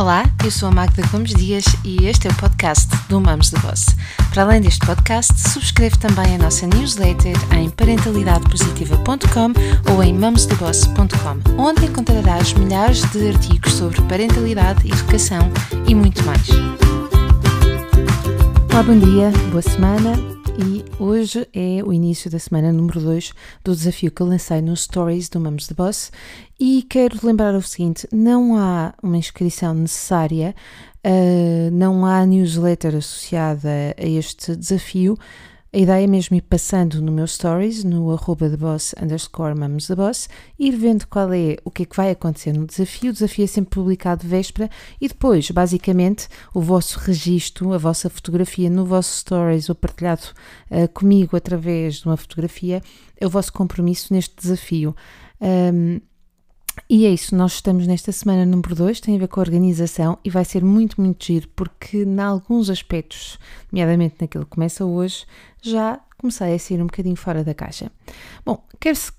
Olá, eu sou a Magda Gomes Dias e este é o podcast do Mamos de Boss. Para além deste podcast, subscreve também a nossa newsletter em parentalidadepositiva.com ou em mamosdeboss.com, onde encontrarás milhares de artigos sobre parentalidade, educação e muito mais. Olá, bom dia, boa semana e hoje é o início da semana número 2 do desafio que lancei nos Stories do Mamos de Boss e quero lembrar o seguinte: não há uma inscrição necessária, uh, não há newsletter associada a este desafio. A ideia é mesmo ir passando no meu stories, no arroba de boss underscore mamos boss, ir vendo qual é o que é que vai acontecer no desafio. O desafio é sempre publicado de véspera e depois, basicamente, o vosso registro, a vossa fotografia no vosso stories ou partilhado uh, comigo através de uma fotografia, é o vosso compromisso neste desafio. Um, e é isso, nós estamos nesta semana número 2, tem a ver com a organização e vai ser muito, muito giro, porque em alguns aspectos, nomeadamente naquilo que começa hoje, já comecei a sair um bocadinho fora da caixa. Bom, quero-se.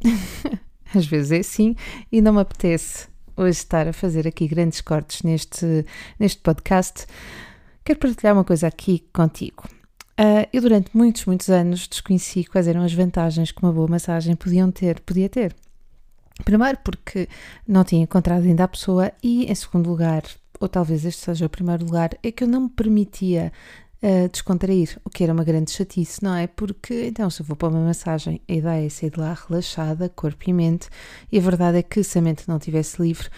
Às vezes é assim e não me apetece hoje estar a fazer aqui grandes cortes neste, neste podcast. Quero partilhar uma coisa aqui contigo. Uh, eu durante muitos, muitos anos desconheci quais eram as vantagens que uma boa massagem podiam ter, podia ter. Primeiro, porque não tinha encontrado ainda a pessoa, e em segundo lugar, ou talvez este seja o primeiro lugar, é que eu não me permitia uh, descontrair, o que era uma grande chatice, não é? Porque então, se eu vou para uma massagem, a ideia é sair de lá relaxada, corpo e mente, e a verdade é que se a mente não estivesse livre,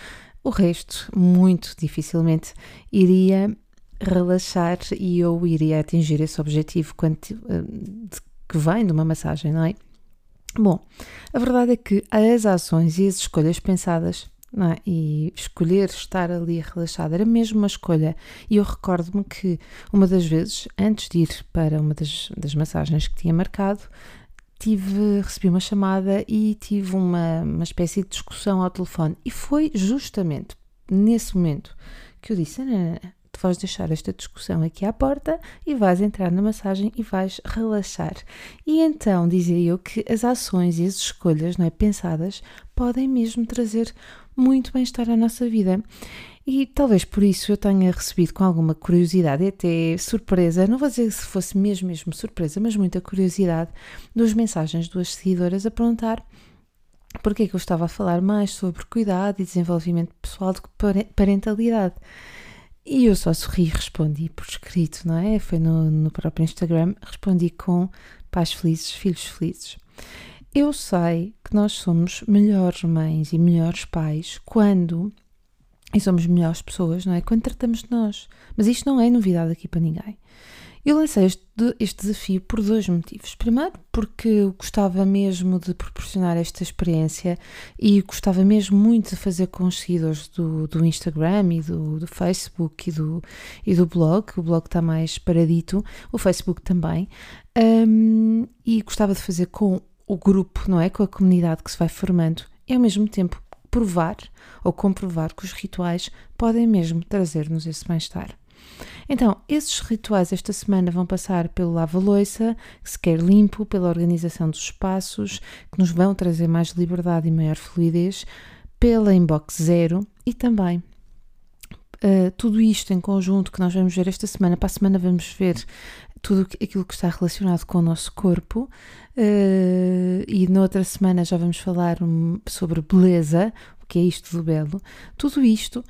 o resto, muito dificilmente, iria relaxar e eu iria atingir esse objetivo quanto, uh, de, que vem de uma massagem, não é? Bom, a verdade é que as ações e as escolhas pensadas é? e escolher estar ali relaxada era mesmo uma escolha. E eu recordo-me que uma das vezes, antes de ir para uma das, das massagens que tinha marcado, tive, recebi uma chamada e tive uma, uma espécie de discussão ao telefone. E foi justamente nesse momento que eu disse: tu vais deixar esta discussão aqui à porta e vais entrar na massagem e vais relaxar. E então dizia eu que as ações e as escolhas não é, pensadas podem mesmo trazer muito bem-estar à nossa vida. E talvez por isso eu tenha recebido com alguma curiosidade e até surpresa, não vou dizer se fosse mesmo, mesmo surpresa, mas muita curiosidade, duas mensagens duas seguidoras a perguntar porque é que eu estava a falar mais sobre cuidado e desenvolvimento pessoal do que parentalidade. E eu só sorri e respondi por escrito, não é? Foi no, no próprio Instagram, respondi com pais felizes, filhos felizes. Eu sei que nós somos melhores mães e melhores pais quando. E somos melhores pessoas, não é? Quando tratamos de nós. Mas isto não é novidade aqui para ninguém. Eu lancei este, este, desafio por dois motivos. Primeiro, porque gostava mesmo de proporcionar esta experiência e gostava mesmo muito de fazer com os seguidores do, do Instagram e do, do, Facebook e do, e do blog. O blog está mais paradito, o Facebook também. Um, e gostava de fazer com o grupo, não é? Com a comunidade que se vai formando e ao mesmo tempo provar ou comprovar que os rituais podem mesmo trazer-nos esse bem-estar. Então, esses rituais esta semana vão passar pelo lava-loiça, que se quer limpo, pela organização dos espaços, que nos vão trazer mais liberdade e maior fluidez, pela inbox zero e também Uh, tudo isto em conjunto que nós vamos ver esta semana, para a semana vamos ver tudo aquilo que está relacionado com o nosso corpo uh, e noutra semana já vamos falar um, sobre beleza, o que é isto do belo. Tudo isto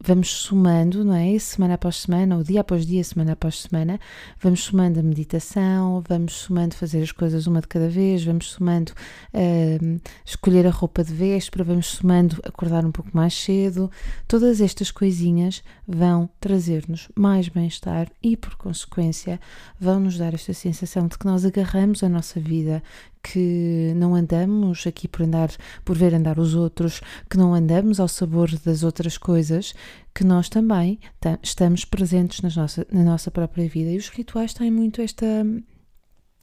vamos somando, não é? Semana após semana, ou dia após dia, semana após semana, vamos somando a meditação, vamos somando fazer as coisas uma de cada vez, vamos somando uh, escolher a roupa de véspera, vamos somando acordar um pouco mais cedo. Todas estas coisinhas vão trazer-nos mais bem-estar e, por consequência, vão nos dar esta sensação de que nós agarramos a nossa vida, que não andamos aqui por andar, por ver andar os outros, que não andamos ao sabor das outras coisas, que nós também estamos presentes nas nossa, na nossa própria vida. E os rituais têm muito esta,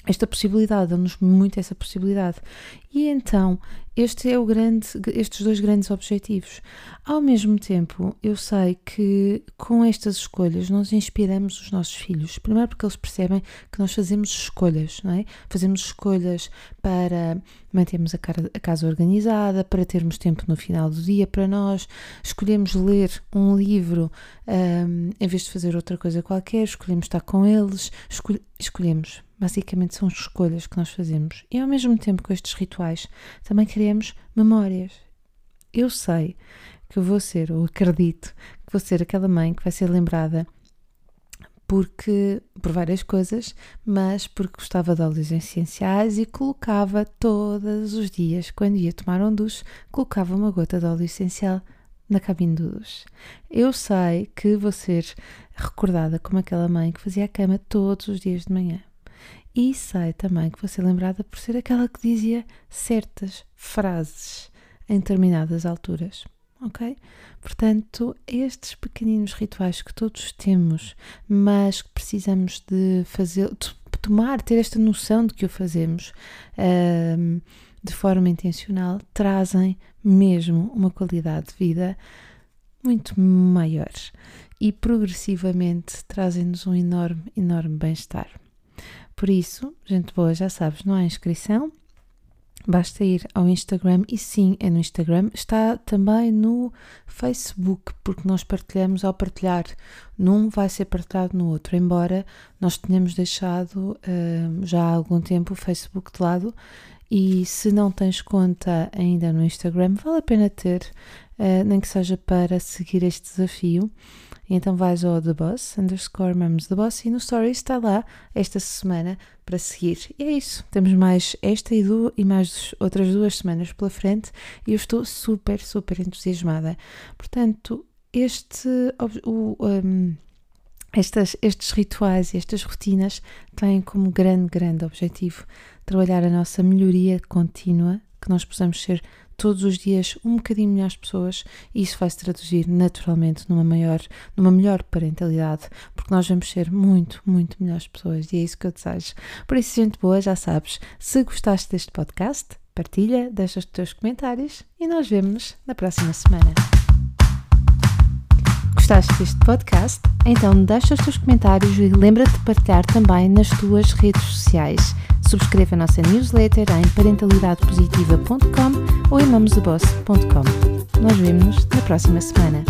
esta possibilidade, dão-nos muito essa possibilidade. E então, este é o grande, estes dois grandes objetivos. Ao mesmo tempo, eu sei que com estas escolhas nós inspiramos os nossos filhos. Primeiro porque eles percebem que nós fazemos escolhas, não é? Fazemos escolhas para mantermos a, casa organizada, para termos tempo no final do dia para nós, escolhemos ler um livro um, em vez de fazer outra coisa qualquer, escolhemos estar com eles, escolh escolhemos Basicamente são escolhas que nós fazemos. E ao mesmo tempo com estes rituais, também criamos memórias. Eu sei que eu vou ser, ou acredito que vou ser aquela mãe que vai ser lembrada porque por várias coisas, mas porque gostava de óleos essenciais e colocava todos os dias, quando ia tomar um duche, colocava uma gota de óleo essencial na cabine do duche. Eu sei que vou ser recordada como aquela mãe que fazia a cama todos os dias de manhã. E sei também que vou ser lembrada por ser aquela que dizia certas frases em determinadas alturas. Ok? Portanto, estes pequeninos rituais que todos temos, mas que precisamos de fazer, de tomar, ter esta noção de que o fazemos um, de forma intencional, trazem mesmo uma qualidade de vida muito maior e progressivamente trazem-nos um enorme, enorme bem-estar. Por isso, gente boa, já sabes, não há inscrição, basta ir ao Instagram e sim, é no Instagram, está também no Facebook, porque nós partilhamos ao partilhar num vai ser partilhado no outro, embora nós tenhamos deixado uh, já há algum tempo o Facebook de lado. E se não tens conta ainda no Instagram, vale a pena ter, uh, nem que seja para seguir este desafio. Então vais ao The Boss, underscore Mums The Boss, e no Story está lá esta semana para seguir. E é isso. Temos mais esta e, do, e mais outras duas semanas pela frente e eu estou super, super entusiasmada. Portanto, este. O, um, estas, estes rituais e estas rotinas têm como grande, grande objetivo trabalhar a nossa melhoria contínua, que nós possamos ser todos os dias um bocadinho melhores pessoas e isso vai se traduzir naturalmente numa maior, numa melhor parentalidade, porque nós vamos ser muito, muito melhores pessoas e é isso que eu desejo. Por isso, gente boa, já sabes, se gostaste deste podcast, partilha, deixa os teus comentários e nós vemos-nos na próxima semana. Gostaste deste podcast? Então deixa os teus comentários e lembra-te de partilhar também nas tuas redes sociais. Subscreva a nossa newsletter em parentalidadepositiva.com ou em mamosdeboss.com. Nós vemos-nos na próxima semana.